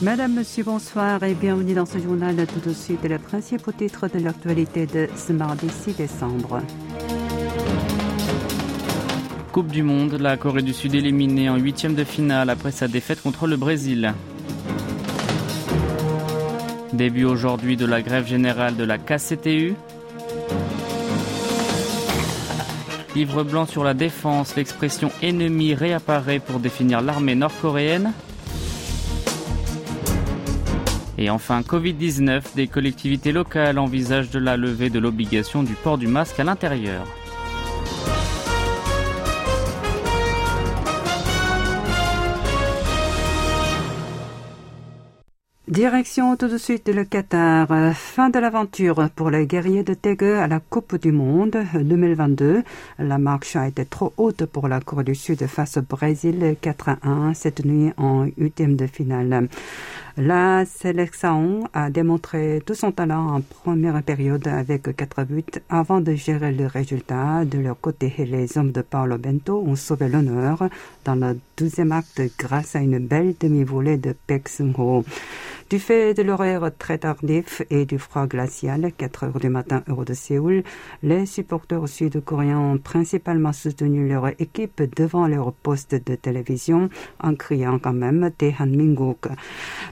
Madame, Monsieur, bonsoir et bienvenue dans ce journal. Tout de suite, le principal titre de l'actualité de ce mardi 6 décembre. Coupe du Monde, la Corée du Sud éliminée en huitième de finale après sa défaite contre le Brésil. Début aujourd'hui de la grève générale de la KCTU. Livre blanc sur la défense, l'expression ennemi réapparaît pour définir l'armée nord-coréenne. Et enfin, Covid-19, des collectivités locales envisagent de la levée de l'obligation du port du masque à l'intérieur. Direction tout de suite le Qatar. Fin de l'aventure pour les guerriers de Tegue à la Coupe du Monde 2022. La marche a été trop haute pour la Corée du Sud face au Brésil 4 à 1 cette nuit en huitième de finale. La sélection a démontré tout son talent en première période avec quatre buts avant de gérer le résultat. De leur côté, les hommes de Paolo Bento ont sauvé l'honneur dans le deuxième acte grâce à une belle demi-volée de Pek. Du fait de l'horaire très tardif et du froid glacial, 4 heures du matin, heure de Séoul, les supporters sud-coréens ont principalement soutenu leur équipe devant leur poste de télévision en criant quand même Tehan Minguk.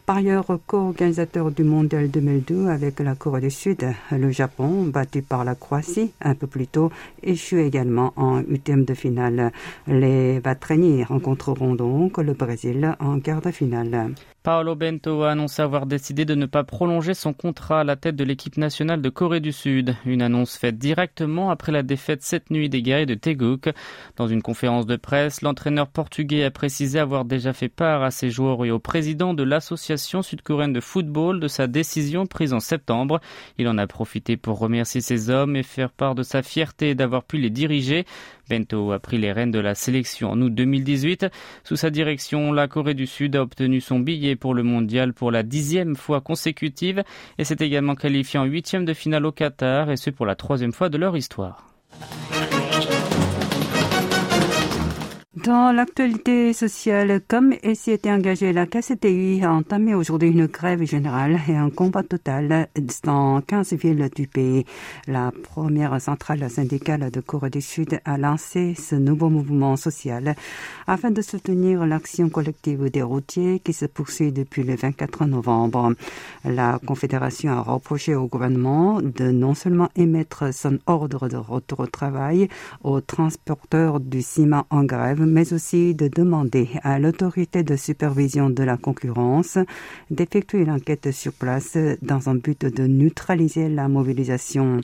Par ailleurs, co-organisateur du Mondial 2002 avec la Corée du Sud, le Japon, battu par la Croatie un peu plus tôt, échoue également en huitième de finale. Les Batreni rencontreront donc le Brésil en quart de finale. Paolo Bento a annoncé avoir décidé de ne pas prolonger son contrat à la tête de l'équipe nationale de Corée du Sud. Une annonce faite directement après la défaite cette nuit des guerriers de Teguk. Dans une conférence de presse, l'entraîneur portugais a précisé avoir déjà fait part à ses joueurs et au président de l'association sud-coréenne de football de sa décision prise en septembre. Il en a profité pour remercier ses hommes et faire part de sa fierté d'avoir pu les diriger. Bento a pris les rênes de la sélection en août 2018. Sous sa direction, la Corée du Sud a obtenu son billet pour le mondial pour la dixième fois consécutive et s'est également qualifié en huitième de finale au Qatar et ce pour la troisième fois de leur histoire. Dans l'actualité sociale, comme elle s'y était engagée, la KCTI a entamé aujourd'hui une grève générale et un combat total dans 15 villes du pays. La première centrale syndicale de Corée du Sud a lancé ce nouveau mouvement social afin de soutenir l'action collective des routiers qui se poursuit depuis le 24 novembre. La Confédération a reproché au gouvernement de non seulement émettre son ordre de retour au travail aux transporteurs du ciment en grève, mais aussi de demander à l'autorité de supervision de la concurrence d'effectuer une enquête sur place dans un but de neutraliser la mobilisation.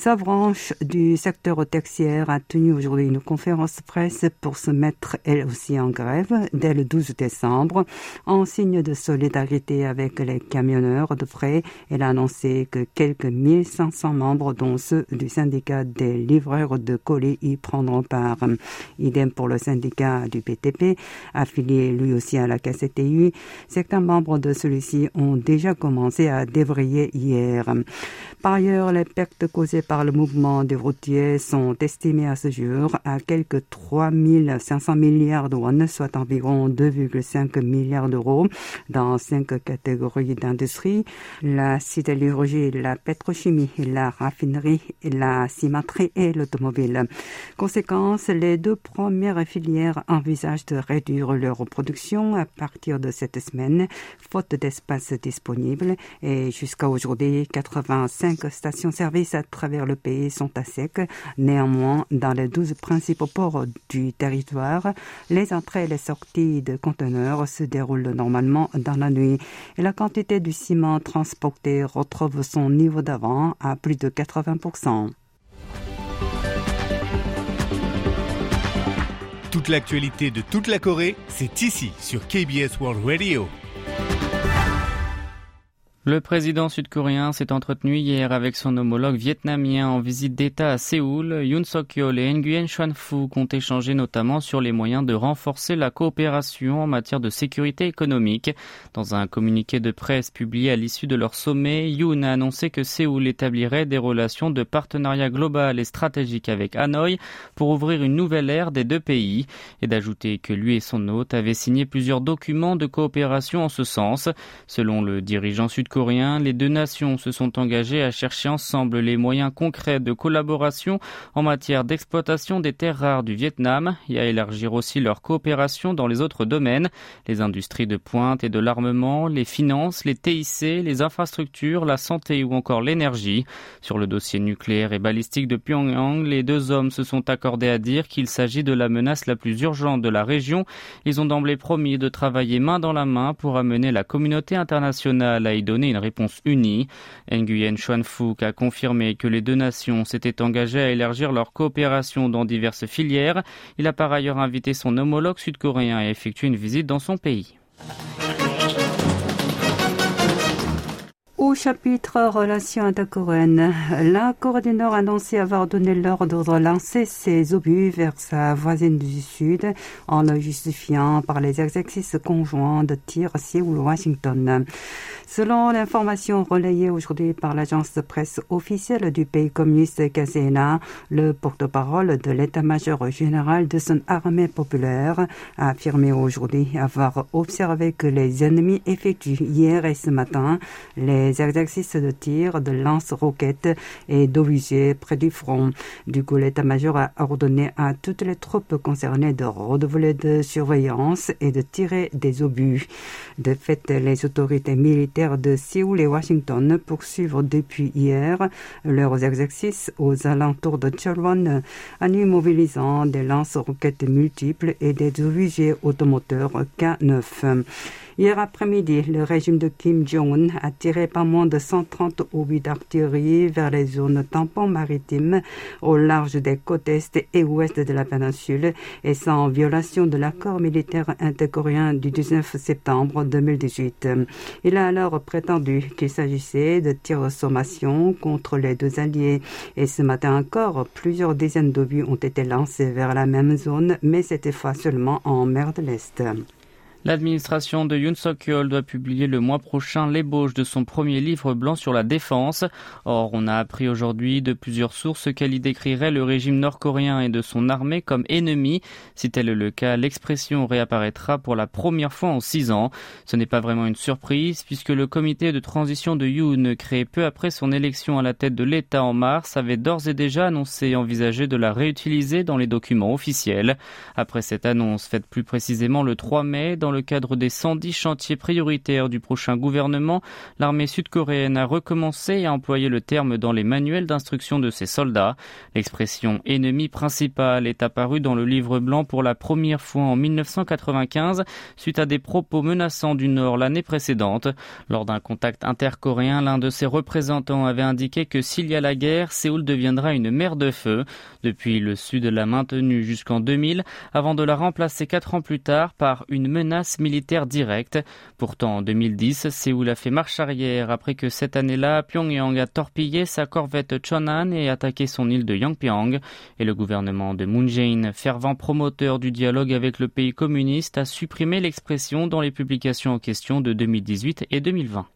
Sa branche du secteur tertiaire a tenu aujourd'hui une conférence presse pour se mettre elle aussi en grève dès le 12 décembre. En signe de solidarité avec les camionneurs de frais, elle a annoncé que quelques 1500 membres, dont ceux du syndicat des livreurs de colis, y prendront part. Idem pour le syndicat du PTP, affilié lui aussi à la KCTU. Certains membres de celui-ci ont déjà commencé à débrayer hier. Par ailleurs, les pertes causées par le mouvement des routiers sont estimées à ce jour à quelques 3 500 milliards de won, soit environ 2,5 milliards d'euros dans cinq catégories d'industrie, la sidérurgie, la pétrochimie, la raffinerie, la cimenterie et l'automobile. Conséquence, les deux premières filières envisagent de réduire leur production à partir de cette semaine, faute d'espace disponible et jusqu'à aujourd'hui, 85 stations-service à travers le pays sont à sec. Néanmoins, dans les 12 principaux ports du territoire, les entrées et les sorties de conteneurs se déroulent normalement dans la nuit et la quantité du ciment transporté retrouve son niveau d'avant à plus de 80%. Toute l'actualité de toute la Corée, c'est ici sur KBS World Radio. Le président sud-coréen s'est entretenu hier avec son homologue vietnamien en visite d'État à Séoul. Yoon Suk-yeol et Nguyen Xuan-phuc ont échangé notamment sur les moyens de renforcer la coopération en matière de sécurité économique. Dans un communiqué de presse publié à l'issue de leur sommet, Yoon a annoncé que Séoul établirait des relations de partenariat global et stratégique avec Hanoï pour ouvrir une nouvelle ère des deux pays et d'ajouter que lui et son hôte avaient signé plusieurs documents de coopération en ce sens. Selon le dirigeant sud coréens, les deux nations se sont engagées à chercher ensemble les moyens concrets de collaboration en matière d'exploitation des terres rares du Vietnam et à élargir aussi leur coopération dans les autres domaines, les industries de pointe et de l'armement, les finances, les TIC, les infrastructures, la santé ou encore l'énergie. Sur le dossier nucléaire et balistique de Pyongyang, les deux hommes se sont accordés à dire qu'il s'agit de la menace la plus urgente de la région. Ils ont d'emblée promis de travailler main dans la main pour amener la communauté internationale à y donner une réponse unie. Nguyen Xuan Phuc a confirmé que les deux nations s'étaient engagées à élargir leur coopération dans diverses filières. Il a par ailleurs invité son homologue sud-coréen à effectuer une visite dans son pays. Au chapitre Relations intercoréennes, la Corée du Nord a annoncé avoir donné l'ordre de relancer ses obus vers sa voisine du Sud en le justifiant par les exercices conjoints de tir Séoul-Washington. Selon l'information relayée aujourd'hui par l'agence de presse officielle du pays communiste KCNA, le porte-parole de l'état-major général de son armée populaire a affirmé aujourd'hui avoir observé que les ennemis effectuent hier et ce matin les exercices de tir de lance-roquettes et d'obus près du front. Du coup, l'état-major a ordonné à toutes les troupes concernées de redoubler de surveillance et de tirer des obus. De fait, les autorités militaires de Séoul et Washington poursuivent depuis hier leurs exercices aux alentours de Cheolwon en immobilisant des lance-roquettes multiples et des obus automoteurs K9. Hier après-midi, le régime de Kim Jong-un a tiré pas moins de 130 obus d'artillerie vers les zones tampons maritimes au large des côtes est et ouest de la péninsule et sans violation de l'accord militaire intercoréen du 19 septembre 2018. Il a alors prétendu qu'il s'agissait de tirs sommation contre les deux alliés et ce matin encore, plusieurs dizaines d'obus ont été lancés vers la même zone, mais cette fois seulement en mer de l'Est. L'administration de Yoon Suk-yeol doit publier le mois prochain l'ébauche de son premier livre blanc sur la défense. Or, on a appris aujourd'hui de plusieurs sources qu'elle y décrirait le régime nord-coréen et de son armée comme ennemis. Si tel est le cas, l'expression réapparaîtra pour la première fois en six ans. Ce n'est pas vraiment une surprise puisque le comité de transition de Yoon, créé peu après son élection à la tête de l'État en mars, avait d'ores et déjà annoncé et envisagé de la réutiliser dans les documents officiels. Après cette annonce faite plus précisément le 3 mai dans dans le cadre des 110 chantiers prioritaires du prochain gouvernement, l'armée sud-coréenne a recommencé à employer le terme dans les manuels d'instruction de ses soldats. L'expression ennemi principal est apparue dans le livre blanc pour la première fois en 1995 suite à des propos menaçants du Nord l'année précédente. Lors d'un contact intercoréen, l'un de ses représentants avait indiqué que s'il y a la guerre, Séoul deviendra une mer de feu. Depuis, le Sud l'a maintenue jusqu'en 2000 avant de la remplacer quatre ans plus tard par une menace militaire directe. Pourtant, en 2010, Séoul a fait marche arrière après que cette année-là, Pyongyang a torpillé sa corvette Chonan et attaqué son île de Yangpyeong. Et le gouvernement de Moon Jae-in, fervent promoteur du dialogue avec le pays communiste, a supprimé l'expression dans les publications en question de 2018 et 2020.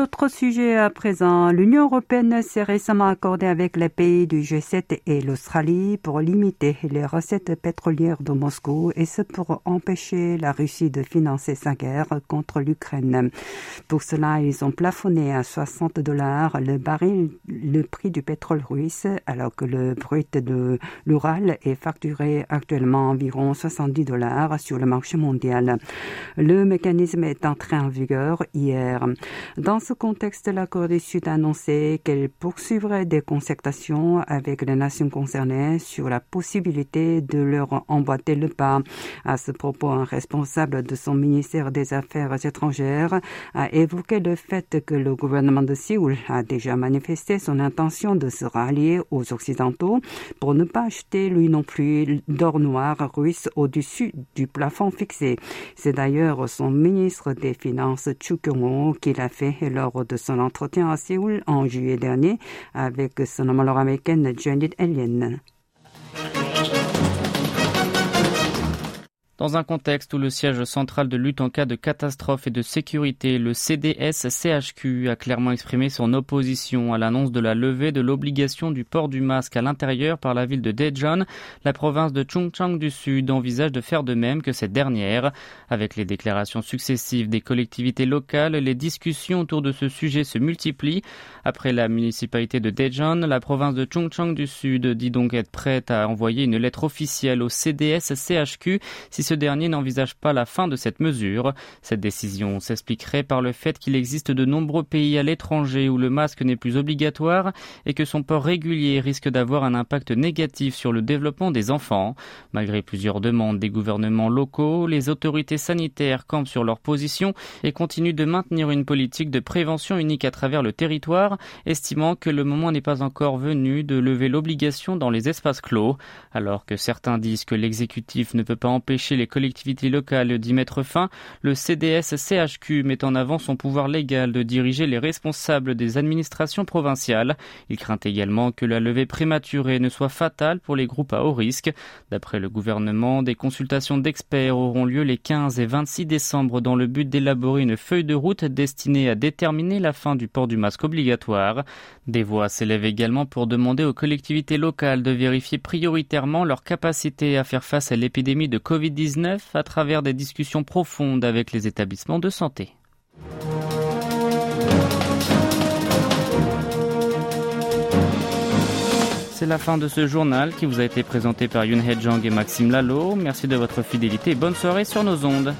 Autre sujet à présent. L'Union européenne s'est récemment accordée avec les pays du G7 et l'Australie pour limiter les recettes pétrolières de Moscou et ce pour empêcher la Russie de financer sa guerre contre l'Ukraine. Pour cela, ils ont plafonné à 60 dollars le baril le prix du pétrole russe alors que le brut de l'Ural est facturé actuellement environ 70 dollars sur le marché mondial. Le mécanisme est entré en vigueur hier. Dans contexte, la Corée du Sud a annoncé qu'elle poursuivrait des concertations avec les nations concernées sur la possibilité de leur emboîter le pas. À ce propos, un responsable de son ministère des Affaires étrangères a évoqué le fait que le gouvernement de Séoul a déjà manifesté son intention de se rallier aux Occidentaux pour ne pas acheter lui non plus d'or noir russe au-dessus du plafond fixé. C'est d'ailleurs son ministre des Finances, Chu kyung qui l'a fait lors de son entretien à Séoul en juillet dernier avec son homologue américaine Janet Yellen. Dans un contexte où le siège central de lutte en cas de catastrophe et de sécurité, le CDS-CHQ, a clairement exprimé son opposition à l'annonce de la levée de l'obligation du port du masque à l'intérieur par la ville de Daejeon, la province de Chungcheong du Sud envisage de faire de même que cette dernière. Avec les déclarations successives des collectivités locales, les discussions autour de ce sujet se multiplient. Après la municipalité de Daejeon, la province de Chungcheong du Sud dit donc être prête à envoyer une lettre officielle au CDS-CHQ si ce dernier n'envisage pas la fin de cette mesure. Cette décision s'expliquerait par le fait qu'il existe de nombreux pays à l'étranger où le masque n'est plus obligatoire et que son port régulier risque d'avoir un impact négatif sur le développement des enfants. Malgré plusieurs demandes des gouvernements locaux, les autorités sanitaires campent sur leur position et continuent de maintenir une politique de prévention unique à travers le territoire, estimant que le moment n'est pas encore venu de lever l'obligation dans les espaces clos, alors que certains disent que l'exécutif ne peut pas empêcher les collectivités locales d'y mettre fin, le CDS-CHQ met en avant son pouvoir légal de diriger les responsables des administrations provinciales. Il craint également que la levée prématurée ne soit fatale pour les groupes à haut risque. D'après le gouvernement, des consultations d'experts auront lieu les 15 et 26 décembre dans le but d'élaborer une feuille de route destinée à déterminer la fin du port du masque obligatoire. Des voix s'élèvent également pour demander aux collectivités locales de vérifier prioritairement leur capacité à faire face à l'épidémie de Covid-19 à travers des discussions profondes avec les établissements de santé. C'est la fin de ce journal qui vous a été présenté par Yun He Jang et Maxime Lalo. Merci de votre fidélité et bonne soirée sur nos ondes.